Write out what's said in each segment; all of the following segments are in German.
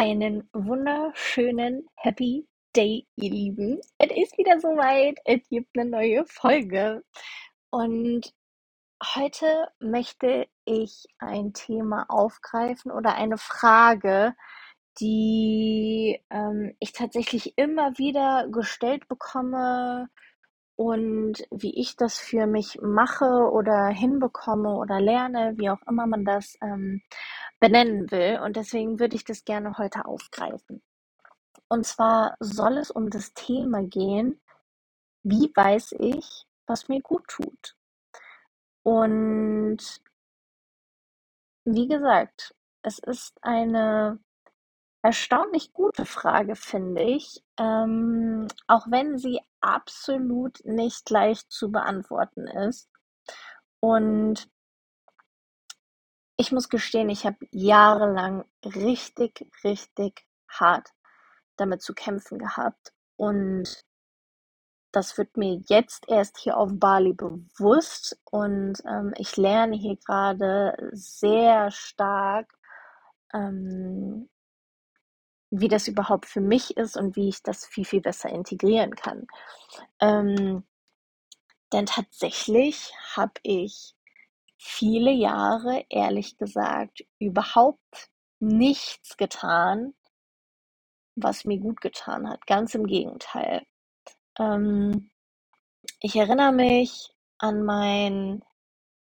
Einen wunderschönen Happy Day, ihr Lieben. Es ist wieder soweit. Es gibt eine neue Folge. Und heute möchte ich ein Thema aufgreifen oder eine Frage, die ähm, ich tatsächlich immer wieder gestellt bekomme und wie ich das für mich mache oder hinbekomme oder lerne, wie auch immer man das ähm, benennen will. Und deswegen würde ich das gerne heute aufgreifen. Und zwar soll es um das Thema gehen, wie weiß ich, was mir gut tut? Und wie gesagt, es ist eine erstaunlich gute Frage, finde ich, ähm, auch wenn sie absolut nicht leicht zu beantworten ist. Und ich muss gestehen, ich habe jahrelang richtig, richtig hart damit zu kämpfen gehabt. Und das wird mir jetzt erst hier auf Bali bewusst. Und ähm, ich lerne hier gerade sehr stark, ähm, wie das überhaupt für mich ist und wie ich das viel, viel besser integrieren kann. Ähm, denn tatsächlich habe ich viele Jahre, ehrlich gesagt, überhaupt nichts getan, was mir gut getan hat. Ganz im Gegenteil. Ähm, ich erinnere mich an mein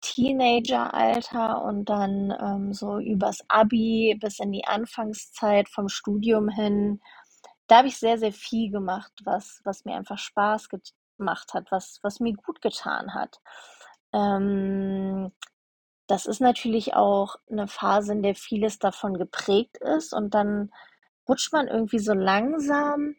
Teenageralter und dann ähm, so übers Abi bis in die Anfangszeit vom Studium hin. Da habe ich sehr, sehr viel gemacht, was, was mir einfach Spaß gemacht hat, was, was mir gut getan hat. Ähm, das ist natürlich auch eine Phase, in der vieles davon geprägt ist und dann rutscht man irgendwie so langsam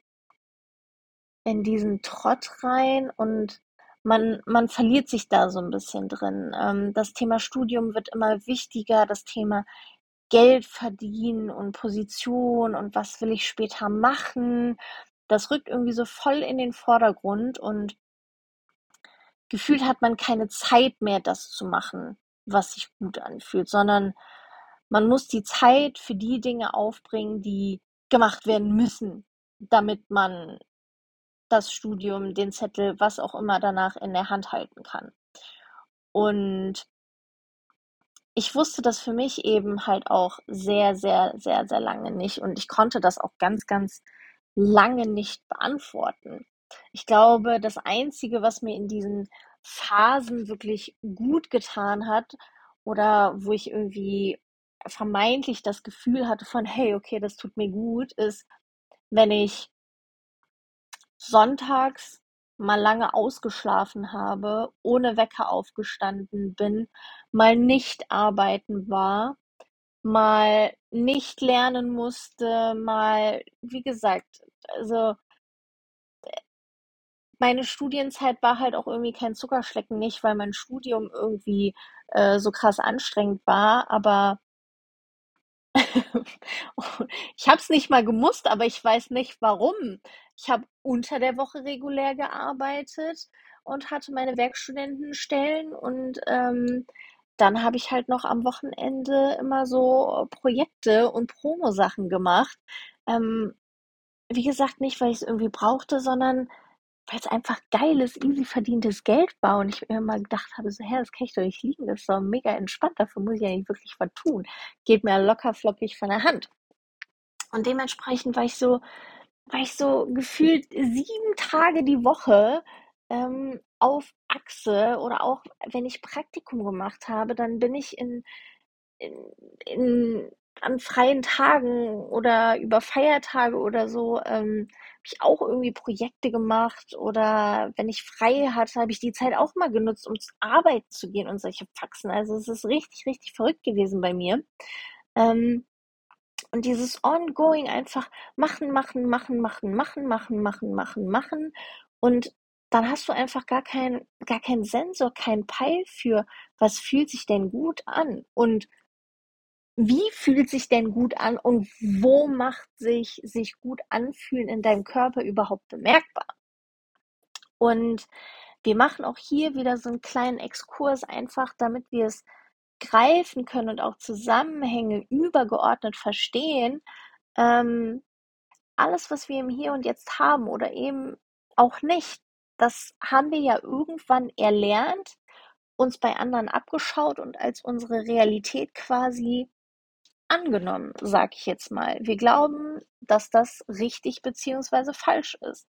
in diesen Trott rein und man, man verliert sich da so ein bisschen drin. Ähm, das Thema Studium wird immer wichtiger, das Thema Geld verdienen und Position und was will ich später machen. Das rückt irgendwie so voll in den Vordergrund und gefühlt hat man keine Zeit mehr, das zu machen, was sich gut anfühlt, sondern man muss die Zeit für die Dinge aufbringen, die gemacht werden müssen, damit man Studium, den Zettel, was auch immer danach in der Hand halten kann. Und ich wusste das für mich eben halt auch sehr, sehr, sehr, sehr lange nicht. Und ich konnte das auch ganz, ganz lange nicht beantworten. Ich glaube, das Einzige, was mir in diesen Phasen wirklich gut getan hat oder wo ich irgendwie vermeintlich das Gefühl hatte von, hey, okay, das tut mir gut, ist, wenn ich sonntags mal lange ausgeschlafen habe, ohne Wecker aufgestanden bin, mal nicht arbeiten war, mal nicht lernen musste, mal, wie gesagt, also meine Studienzeit war halt auch irgendwie kein Zuckerschlecken, nicht weil mein Studium irgendwie äh, so krass anstrengend war, aber ich habe es nicht mal gemusst, aber ich weiß nicht warum. Ich habe unter der Woche regulär gearbeitet und hatte meine Werkstudentenstellen und ähm, dann habe ich halt noch am Wochenende immer so Projekte und Promo-Sachen gemacht. Ähm, wie gesagt, nicht, weil ich es irgendwie brauchte, sondern weil es einfach geiles, easy verdientes Geld war und ich mir immer gedacht habe, so, hä, das kann ich doch nicht liegen, das ist doch mega entspannt, dafür muss ich ja nicht wirklich was tun. Geht mir locker flockig von der Hand. Und dementsprechend war ich so, war ich so gefühlt sieben Tage die Woche ähm, auf Achse oder auch wenn ich Praktikum gemacht habe, dann bin ich in, in, in an freien Tagen oder über Feiertage oder so ähm, habe ich auch irgendwie Projekte gemacht oder wenn ich frei hatte, habe ich die Zeit auch mal genutzt, um zu arbeiten zu gehen und solche Faxen. Also es ist richtig, richtig verrückt gewesen bei mir. Ähm, und dieses Ongoing einfach machen, machen, machen, machen, machen, machen, machen, machen, machen. Und dann hast du einfach gar keinen gar keinen Sensor, keinen Peil für, was fühlt sich denn gut an? Und wie fühlt sich denn gut an und wo macht sich sich gut anfühlen in deinem Körper überhaupt bemerkbar? Und wir machen auch hier wieder so einen kleinen Exkurs, einfach damit wir es greifen können und auch Zusammenhänge übergeordnet verstehen. ähm, alles, was wir im Hier und Jetzt haben oder eben auch nicht, das haben wir ja irgendwann erlernt, uns bei anderen abgeschaut und als unsere Realität quasi angenommen, sag ich jetzt mal. Wir glauben, dass das richtig beziehungsweise falsch ist.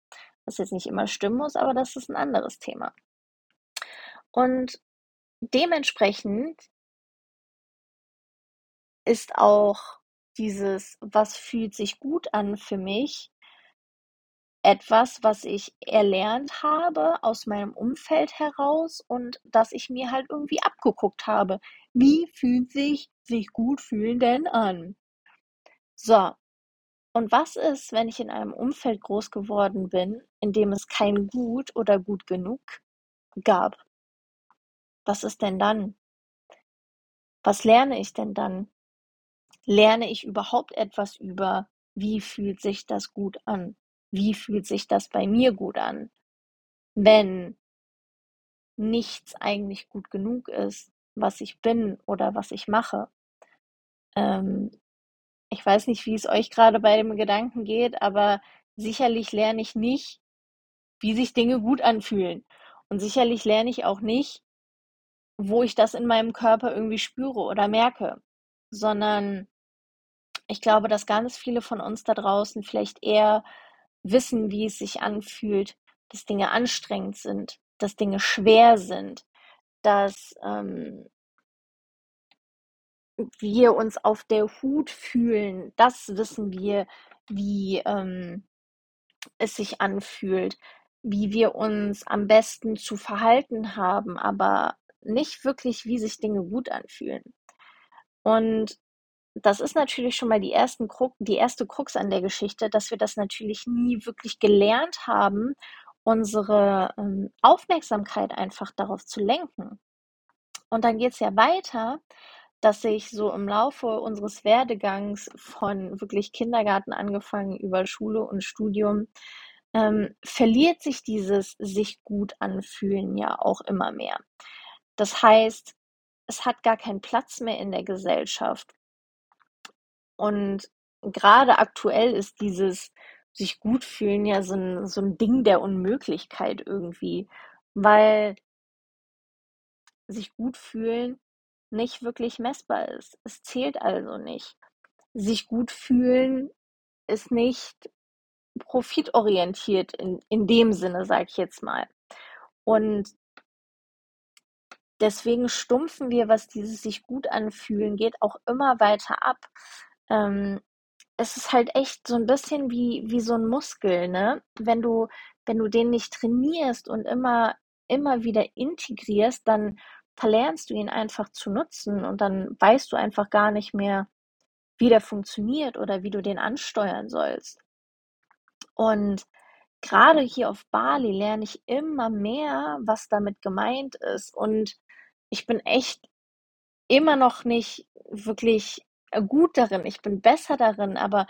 Was jetzt nicht immer stimmen muss, aber das ist ein anderes Thema. Und dementsprechend ist auch dieses, was fühlt sich gut an für mich, etwas, was ich erlernt habe aus meinem Umfeld heraus und das ich mir halt irgendwie abgeguckt habe. Wie fühlt sich sich gut fühlen denn an? So. Und was ist, wenn ich in einem Umfeld groß geworden bin, in dem es kein gut oder gut genug gab? Was ist denn dann? Was lerne ich denn dann? Lerne ich überhaupt etwas über, wie fühlt sich das gut an? Wie fühlt sich das bei mir gut an? Wenn nichts eigentlich gut genug ist, was ich bin oder was ich mache. Ähm, ich weiß nicht, wie es euch gerade bei dem Gedanken geht, aber sicherlich lerne ich nicht, wie sich Dinge gut anfühlen. Und sicherlich lerne ich auch nicht, wo ich das in meinem Körper irgendwie spüre oder merke, sondern ich glaube, dass ganz viele von uns da draußen vielleicht eher wissen, wie es sich anfühlt, dass Dinge anstrengend sind, dass Dinge schwer sind, dass ähm, wir uns auf der Hut fühlen. Das wissen wir, wie ähm, es sich anfühlt, wie wir uns am besten zu verhalten haben, aber nicht wirklich, wie sich Dinge gut anfühlen. Und das ist natürlich schon mal die, ersten Krux, die erste Krux an der Geschichte, dass wir das natürlich nie wirklich gelernt haben, unsere ähm, Aufmerksamkeit einfach darauf zu lenken. Und dann geht es ja weiter, dass sich so im Laufe unseres Werdegangs von wirklich Kindergarten angefangen über Schule und Studium ähm, verliert sich dieses sich gut anfühlen ja auch immer mehr. Das heißt, es hat gar keinen Platz mehr in der Gesellschaft. Und gerade aktuell ist dieses sich gut fühlen ja so ein, so ein Ding der Unmöglichkeit irgendwie, weil sich gut fühlen nicht wirklich messbar ist. Es zählt also nicht. Sich gut fühlen ist nicht profitorientiert in, in dem Sinne, sage ich jetzt mal. Und deswegen stumpfen wir, was dieses sich gut anfühlen geht, auch immer weiter ab. Ähm, es ist halt echt so ein bisschen wie, wie so ein Muskel, ne? Wenn du, wenn du den nicht trainierst und immer, immer wieder integrierst, dann verlernst du ihn einfach zu nutzen und dann weißt du einfach gar nicht mehr, wie der funktioniert oder wie du den ansteuern sollst. Und gerade hier auf Bali lerne ich immer mehr, was damit gemeint ist. Und ich bin echt immer noch nicht wirklich gut darin. Ich bin besser darin, aber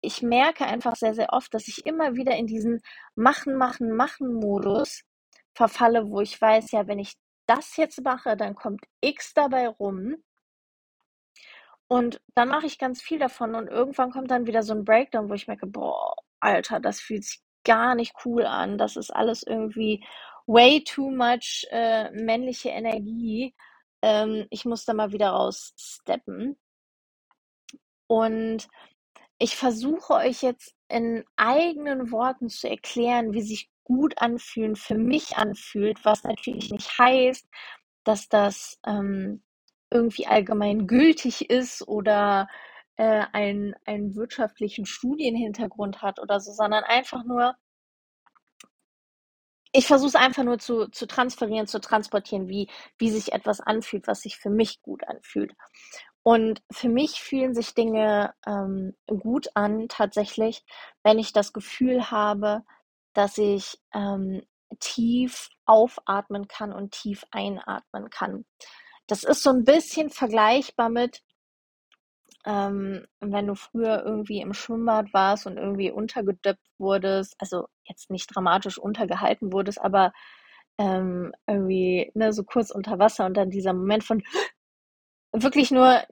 ich merke einfach sehr, sehr oft, dass ich immer wieder in diesen Machen, Machen, Machen-Modus verfalle, wo ich weiß, ja, wenn ich das jetzt mache, dann kommt X dabei rum. Und dann mache ich ganz viel davon und irgendwann kommt dann wieder so ein Breakdown, wo ich merke, boah, Alter, das fühlt sich gar nicht cool an. Das ist alles irgendwie way too much äh, männliche Energie. Ähm, ich muss da mal wieder raussteppen. Und ich versuche euch jetzt in eigenen Worten zu erklären, wie sich gut anfühlen für mich anfühlt, was natürlich nicht heißt, dass das ähm, irgendwie allgemein gültig ist oder äh, einen, einen wirtschaftlichen Studienhintergrund hat oder so, sondern einfach nur, ich versuche es einfach nur zu, zu transferieren, zu transportieren, wie, wie sich etwas anfühlt, was sich für mich gut anfühlt. Und für mich fühlen sich Dinge ähm, gut an, tatsächlich, wenn ich das Gefühl habe, dass ich ähm, tief aufatmen kann und tief einatmen kann. Das ist so ein bisschen vergleichbar mit, ähm, wenn du früher irgendwie im Schwimmbad warst und irgendwie untergedöpft wurdest, also jetzt nicht dramatisch untergehalten wurdest, aber ähm, irgendwie ne, so kurz unter Wasser und dann dieser Moment von wirklich nur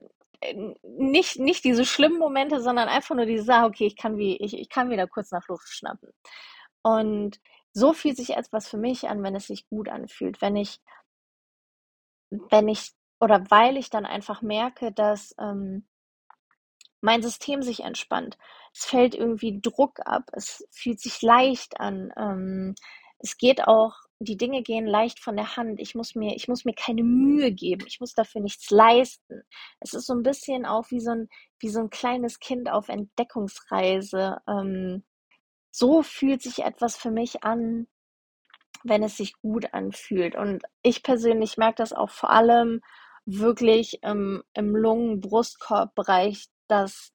äh, nicht, nicht diese schlimmen Momente, sondern einfach nur diese Sache, okay, ich kann, wie, ich, ich kann wieder kurz nach Luft schnappen. Und so fühlt sich etwas für mich an, wenn es sich gut anfühlt. Wenn ich, wenn ich, oder weil ich dann einfach merke, dass ähm, mein System sich entspannt. Es fällt irgendwie Druck ab. Es fühlt sich leicht an. Ähm, es geht auch, die Dinge gehen leicht von der Hand. Ich muss mir, ich muss mir keine Mühe geben. Ich muss dafür nichts leisten. Es ist so ein bisschen auch wie so ein, wie so ein kleines Kind auf Entdeckungsreise. Ähm, so fühlt sich etwas für mich an, wenn es sich gut anfühlt. Und ich persönlich merke das auch vor allem wirklich im, im Lungen-Brustkorb-Bereich, dass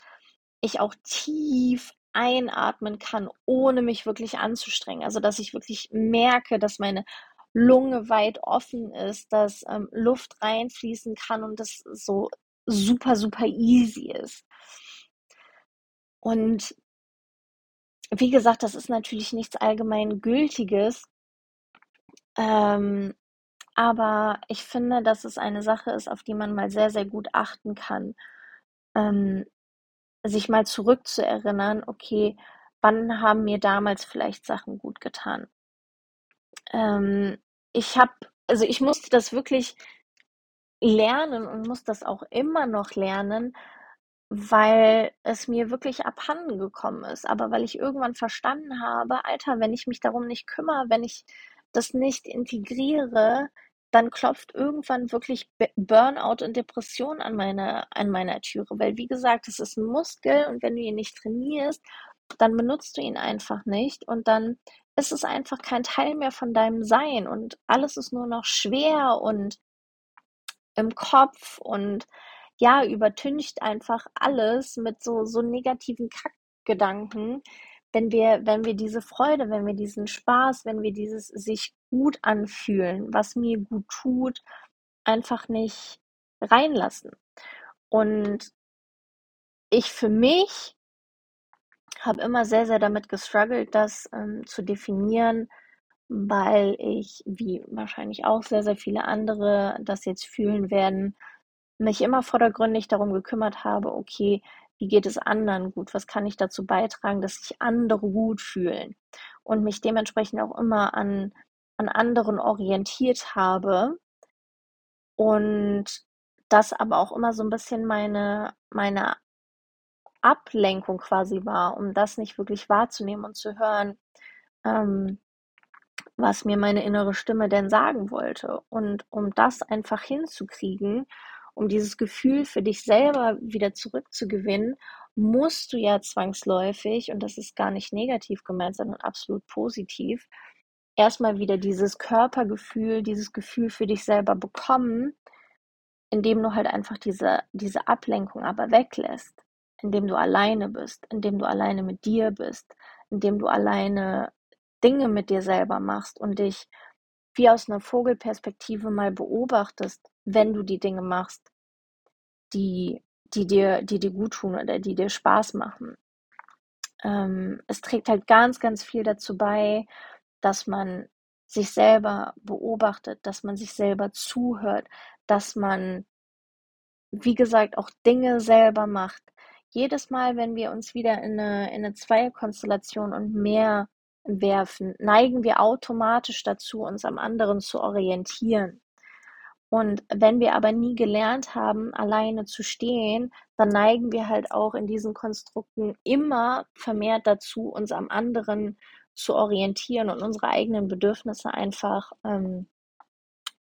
ich auch tief einatmen kann, ohne mich wirklich anzustrengen. Also, dass ich wirklich merke, dass meine Lunge weit offen ist, dass ähm, Luft reinfließen kann und das so super, super easy ist. Und wie gesagt, das ist natürlich nichts allgemein Gültiges, ähm, aber ich finde, dass es eine Sache ist, auf die man mal sehr, sehr gut achten kann. Ähm, sich mal zurückzuerinnern, okay, wann haben mir damals vielleicht Sachen gut getan? Ähm, ich habe, also ich musste das wirklich lernen und muss das auch immer noch lernen, weil es mir wirklich abhanden gekommen ist. Aber weil ich irgendwann verstanden habe, Alter, wenn ich mich darum nicht kümmere, wenn ich das nicht integriere, dann klopft irgendwann wirklich Burnout und Depression an meiner, an meiner Türe. Weil, wie gesagt, es ist ein Muskel und wenn du ihn nicht trainierst, dann benutzt du ihn einfach nicht und dann ist es einfach kein Teil mehr von deinem Sein und alles ist nur noch schwer und im Kopf und ja, übertüncht einfach alles mit so, so negativen Kackgedanken, wenn wir, wenn wir diese Freude, wenn wir diesen Spaß, wenn wir dieses sich gut anfühlen, was mir gut tut, einfach nicht reinlassen. Und ich für mich habe immer sehr, sehr damit gestruggelt, das ähm, zu definieren, weil ich, wie wahrscheinlich auch sehr, sehr viele andere das jetzt fühlen werden, mich immer vordergründig darum gekümmert habe, okay, wie geht es anderen gut? Was kann ich dazu beitragen, dass sich andere gut fühlen? Und mich dementsprechend auch immer an, an anderen orientiert habe. Und das aber auch immer so ein bisschen meine, meine Ablenkung quasi war, um das nicht wirklich wahrzunehmen und zu hören, ähm, was mir meine innere Stimme denn sagen wollte. Und um das einfach hinzukriegen, um dieses Gefühl für dich selber wieder zurückzugewinnen, musst du ja zwangsläufig, und das ist gar nicht negativ gemeint, sondern absolut positiv, erstmal wieder dieses Körpergefühl, dieses Gefühl für dich selber bekommen, indem du halt einfach diese, diese Ablenkung aber weglässt, indem du alleine bist, indem du alleine mit dir bist, indem du alleine Dinge mit dir selber machst und dich wie aus einer Vogelperspektive mal beobachtest, wenn du die Dinge machst, die, die, dir, die dir gut tun oder die dir Spaß machen. Ähm, es trägt halt ganz, ganz viel dazu bei, dass man sich selber beobachtet, dass man sich selber zuhört, dass man, wie gesagt, auch Dinge selber macht. Jedes Mal, wenn wir uns wieder in eine, in eine Zweierkonstellation und mehr werfen, neigen wir automatisch dazu, uns am anderen zu orientieren. Und wenn wir aber nie gelernt haben, alleine zu stehen, dann neigen wir halt auch in diesen Konstrukten immer vermehrt dazu, uns am anderen zu orientieren und unsere eigenen Bedürfnisse einfach ähm,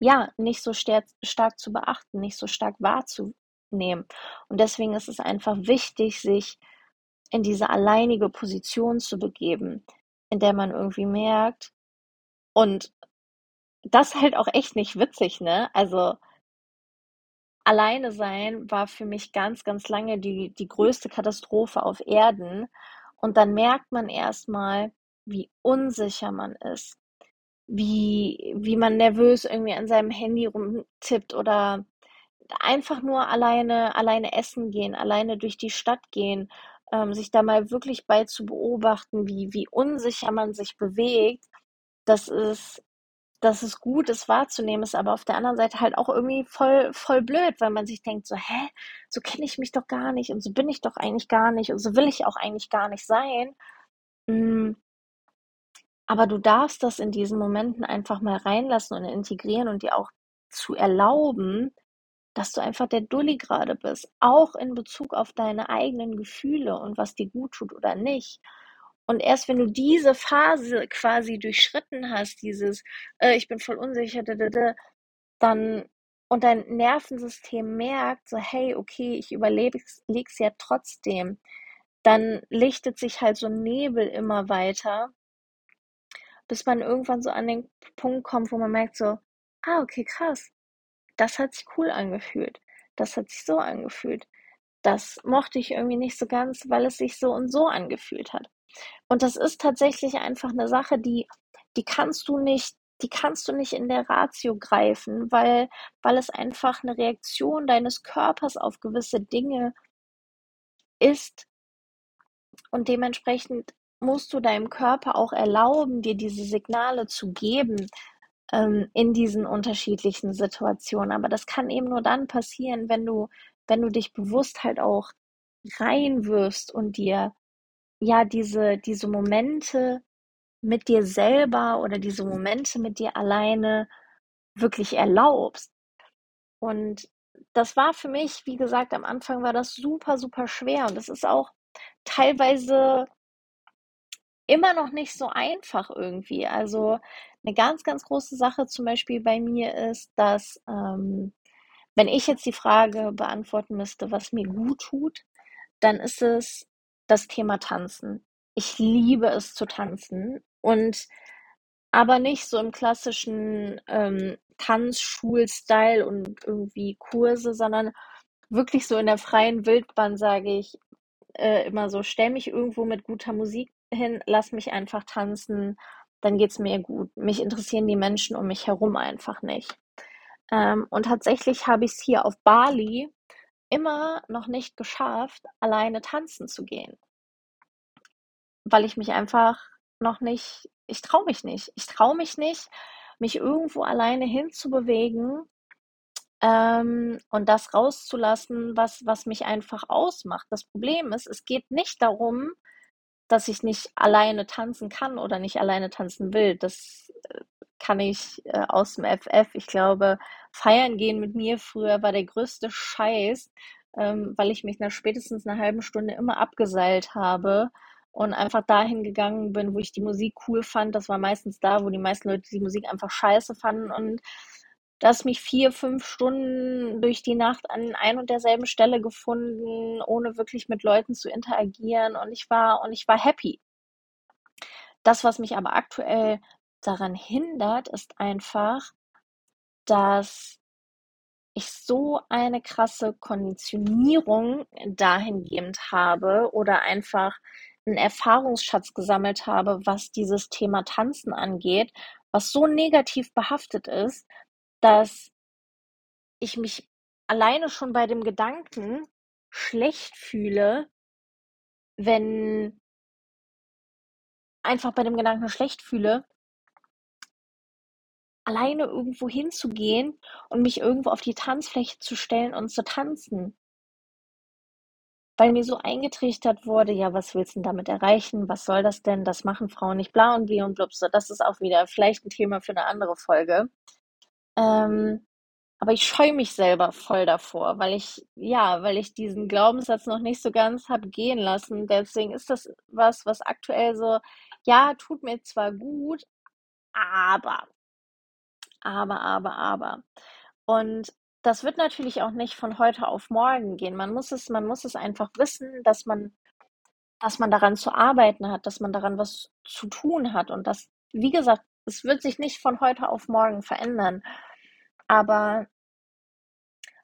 ja nicht so stark, stark zu beachten, nicht so stark wahrzunehmen. Und deswegen ist es einfach wichtig, sich in diese alleinige Position zu begeben, in der man irgendwie merkt, und das halt auch echt nicht witzig, ne? Also alleine sein war für mich ganz, ganz lange die, die größte Katastrophe auf Erden. Und dann merkt man erstmal, wie unsicher man ist, wie, wie man nervös irgendwie an seinem Handy rumtippt oder einfach nur alleine, alleine essen gehen, alleine durch die Stadt gehen, ähm, sich da mal wirklich bei zu beobachten, wie, wie unsicher man sich bewegt. Das ist dass es gut ist wahrzunehmen, ist aber auf der anderen Seite halt auch irgendwie voll, voll blöd, weil man sich denkt so, hä, so kenne ich mich doch gar nicht und so bin ich doch eigentlich gar nicht und so will ich auch eigentlich gar nicht sein. Mm. Aber du darfst das in diesen Momenten einfach mal reinlassen und integrieren und dir auch zu erlauben, dass du einfach der Dulli gerade bist, auch in Bezug auf deine eigenen Gefühle und was dir gut tut oder nicht. Und erst wenn du diese Phase quasi durchschritten hast, dieses, äh, ich bin voll unsicher, dann und dein Nervensystem merkt, so, hey, okay, ich überlebe es ja trotzdem, dann lichtet sich halt so ein Nebel immer weiter, bis man irgendwann so an den Punkt kommt, wo man merkt, so, ah, okay, krass, das hat sich cool angefühlt, das hat sich so angefühlt, das mochte ich irgendwie nicht so ganz, weil es sich so und so angefühlt hat. Und das ist tatsächlich einfach eine Sache, die die kannst du nicht die kannst du nicht in der Ratio greifen, weil weil es einfach eine Reaktion deines Körpers auf gewisse Dinge ist. Und dementsprechend musst du deinem Körper auch erlauben, dir diese Signale zu geben, ähm, in diesen unterschiedlichen Situationen. Aber das kann eben nur dann passieren, wenn du wenn du dich bewusst halt auch reinwirfst und dir ja, diese diese Momente mit dir selber oder diese Momente mit dir alleine wirklich erlaubst. Und das war für mich, wie gesagt, am Anfang war das super, super schwer und das ist auch teilweise immer noch nicht so einfach irgendwie. Also eine ganz, ganz große Sache zum Beispiel bei mir ist, dass ähm, wenn ich jetzt die Frage beantworten müsste, was mir gut tut, dann ist es das Thema Tanzen. Ich liebe es zu tanzen und aber nicht so im klassischen ähm, Tanzschul-Style und irgendwie Kurse, sondern wirklich so in der freien Wildbahn sage ich äh, immer so, stell mich irgendwo mit guter Musik hin, lass mich einfach tanzen, dann geht's mir gut. Mich interessieren die Menschen um mich herum einfach nicht. Ähm, und tatsächlich habe ich es hier auf Bali immer noch nicht geschafft, alleine tanzen zu gehen. Weil ich mich einfach noch nicht ich traue mich nicht. Ich traue mich nicht, mich irgendwo alleine hinzubewegen, ähm, und das rauszulassen, was was mich einfach ausmacht. Das Problem ist, es geht nicht darum, dass ich nicht alleine tanzen kann oder nicht alleine tanzen will. Das, äh, kann ich, äh, dem FF. Ich glaube, feiern gehen mit mir früher war der größte Scheiß, ähm, weil ich mich nach spätestens einer halben Stunde immer abgeseilt habe und einfach dahin gegangen bin, wo ich die Musik cool fand. Das war meistens da, wo die meisten Leute die Musik einfach scheiße fanden und das mich vier, fünf Stunden durch die Nacht an ein und derselben Stelle gefunden, ohne wirklich mit Leuten zu interagieren und ich war und ich war happy. Das, was mich aber aktuell daran hindert, ist einfach, dass ich so eine krasse Konditionierung dahingehend habe oder einfach einen Erfahrungsschatz gesammelt habe, was dieses Thema Tanzen angeht, was so negativ behaftet ist, dass ich mich alleine schon bei dem Gedanken schlecht fühle, wenn einfach bei dem Gedanken schlecht fühle, alleine irgendwo hinzugehen und mich irgendwo auf die Tanzfläche zu stellen und zu tanzen. Weil mir so eingetrichtert wurde, ja, was willst du denn damit erreichen? Was soll das denn? Das machen Frauen nicht bla und bli und blub. das ist auch wieder vielleicht ein Thema für eine andere Folge. Ähm, aber ich scheue mich selber voll davor, weil ich, ja, weil ich diesen Glaubenssatz noch nicht so ganz habe gehen lassen. Deswegen ist das was, was aktuell so, ja, tut mir zwar gut, aber aber, aber, aber. Und das wird natürlich auch nicht von heute auf morgen gehen. Man muss es man muss es einfach wissen, dass man dass man daran zu arbeiten hat, dass man daran was zu tun hat und das wie gesagt, es wird sich nicht von heute auf morgen verändern, aber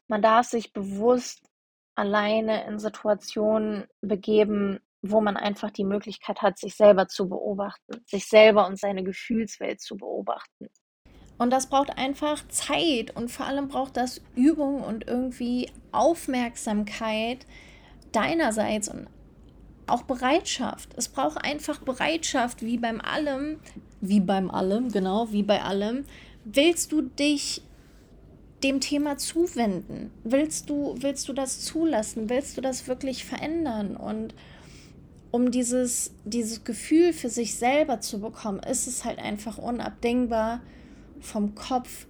man darf sich bewusst alleine in Situationen begeben, wo man einfach die Möglichkeit hat, sich selber zu beobachten, sich selber und seine Gefühlswelt zu beobachten. Und das braucht einfach Zeit und vor allem braucht das Übung und irgendwie Aufmerksamkeit deinerseits und auch Bereitschaft. Es braucht einfach Bereitschaft, wie beim allem, wie beim allem, genau, wie bei allem. Willst du dich dem Thema zuwenden? Willst du, willst du das zulassen? Willst du das wirklich verändern? Und um dieses, dieses Gefühl für sich selber zu bekommen, ist es halt einfach unabdingbar, vom Kopf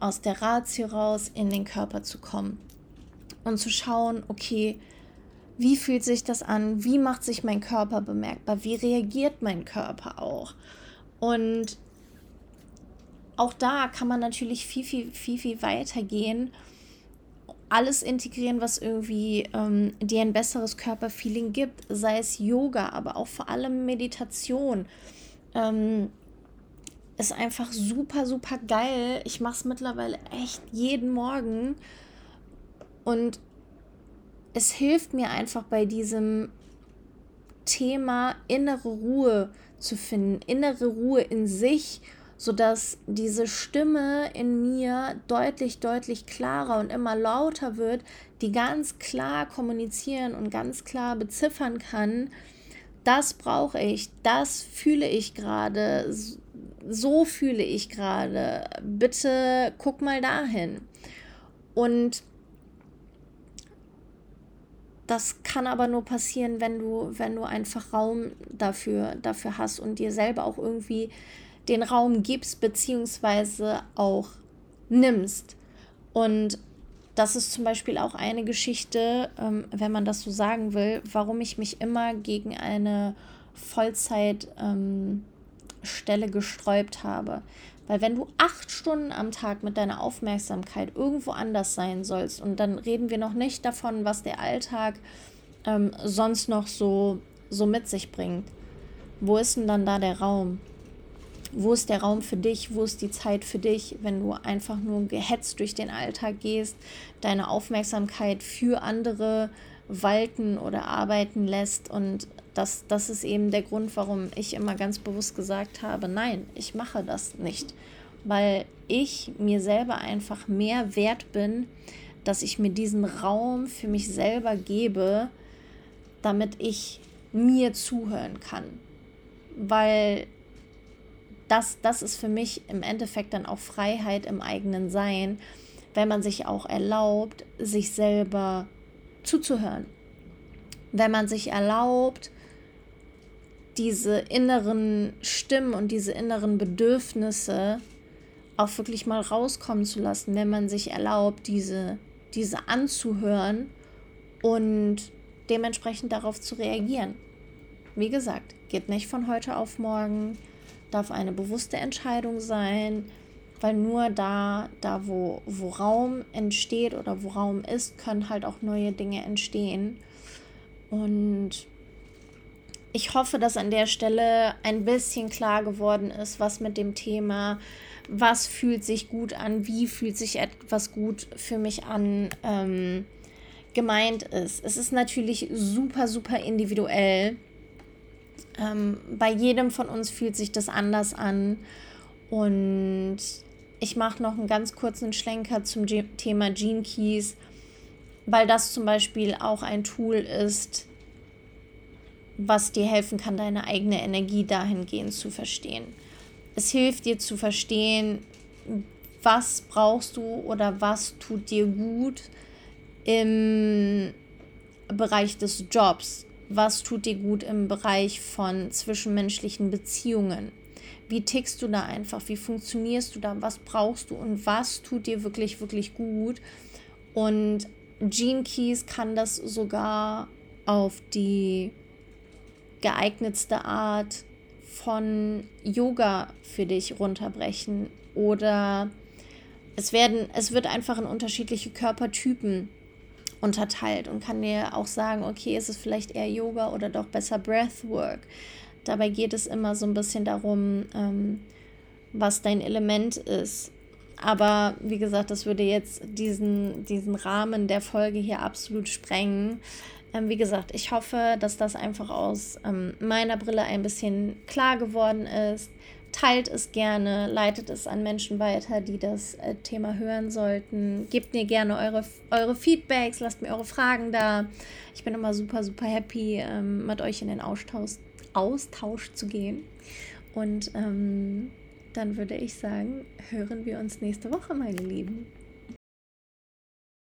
aus der Ratio raus in den Körper zu kommen und zu schauen, okay, wie fühlt sich das an? Wie macht sich mein Körper bemerkbar? Wie reagiert mein Körper auch? Und auch da kann man natürlich viel, viel, viel, viel weiter gehen. Alles integrieren, was irgendwie ähm, dir ein besseres Körperfeeling gibt, sei es Yoga, aber auch vor allem Meditation. Ähm, ist einfach super, super geil. Ich mache es mittlerweile echt jeden Morgen. Und es hilft mir einfach bei diesem Thema innere Ruhe zu finden, innere Ruhe in sich, sodass diese Stimme in mir deutlich, deutlich klarer und immer lauter wird, die ganz klar kommunizieren und ganz klar beziffern kann, das brauche ich, das fühle ich gerade, so fühle ich gerade, bitte guck mal dahin. Und das kann aber nur passieren, wenn du, wenn du einfach Raum dafür, dafür hast und dir selber auch irgendwie den Raum gibst, beziehungsweise auch nimmst. Und das ist zum Beispiel auch eine Geschichte, ähm, wenn man das so sagen will, warum ich mich immer gegen eine Vollzeitstelle ähm, gesträubt habe. Weil wenn du acht Stunden am Tag mit deiner Aufmerksamkeit irgendwo anders sein sollst, und dann reden wir noch nicht davon, was der Alltag ähm, sonst noch so, so mit sich bringt. Wo ist denn dann da der Raum? Wo ist der Raum für dich? Wo ist die Zeit für dich, wenn du einfach nur gehetzt durch den Alltag gehst, deine Aufmerksamkeit für andere walten oder arbeiten lässt und das, das ist eben der Grund, warum ich immer ganz bewusst gesagt habe, nein, ich mache das nicht, weil ich mir selber einfach mehr wert bin, dass ich mir diesen Raum für mich selber gebe, damit ich mir zuhören kann. Weil das, das ist für mich im Endeffekt dann auch Freiheit im eigenen Sein, wenn man sich auch erlaubt, sich selber zuzuhören. Wenn man sich erlaubt, diese inneren Stimmen und diese inneren Bedürfnisse auch wirklich mal rauskommen zu lassen, wenn man sich erlaubt, diese, diese anzuhören und dementsprechend darauf zu reagieren. Wie gesagt, geht nicht von heute auf morgen, darf eine bewusste Entscheidung sein, weil nur da, da wo, wo Raum entsteht oder wo Raum ist, können halt auch neue Dinge entstehen. Und ich hoffe, dass an der Stelle ein bisschen klar geworden ist, was mit dem Thema, was fühlt sich gut an, wie fühlt sich etwas gut für mich an, ähm, gemeint ist. Es ist natürlich super, super individuell. Ähm, bei jedem von uns fühlt sich das anders an. Und ich mache noch einen ganz kurzen Schlenker zum G Thema Gene Keys, weil das zum Beispiel auch ein Tool ist, was dir helfen kann, deine eigene Energie dahingehend zu verstehen. Es hilft dir zu verstehen, was brauchst du oder was tut dir gut im Bereich des Jobs, was tut dir gut im Bereich von zwischenmenschlichen Beziehungen. Wie tickst du da einfach? Wie funktionierst du da? Was brauchst du und was tut dir wirklich, wirklich gut? Und Gene Keys kann das sogar auf die geeignetste Art von Yoga für dich runterbrechen oder es werden es wird einfach in unterschiedliche Körpertypen unterteilt und kann dir auch sagen, okay, ist es vielleicht eher Yoga oder doch besser Breathwork. Dabei geht es immer so ein bisschen darum, ähm, was dein Element ist. Aber wie gesagt, das würde jetzt diesen, diesen Rahmen der Folge hier absolut sprengen. Ähm, wie gesagt, ich hoffe, dass das einfach aus ähm, meiner Brille ein bisschen klar geworden ist. teilt es gerne, leitet es an Menschen weiter, die das äh, Thema hören sollten. Gebt mir gerne eure, eure Feedbacks, lasst mir eure Fragen da. Ich bin immer super, super happy, ähm, mit euch in den Austausch, Austausch zu gehen. Und ähm, dann würde ich sagen, hören wir uns nächste Woche, meine Lieben.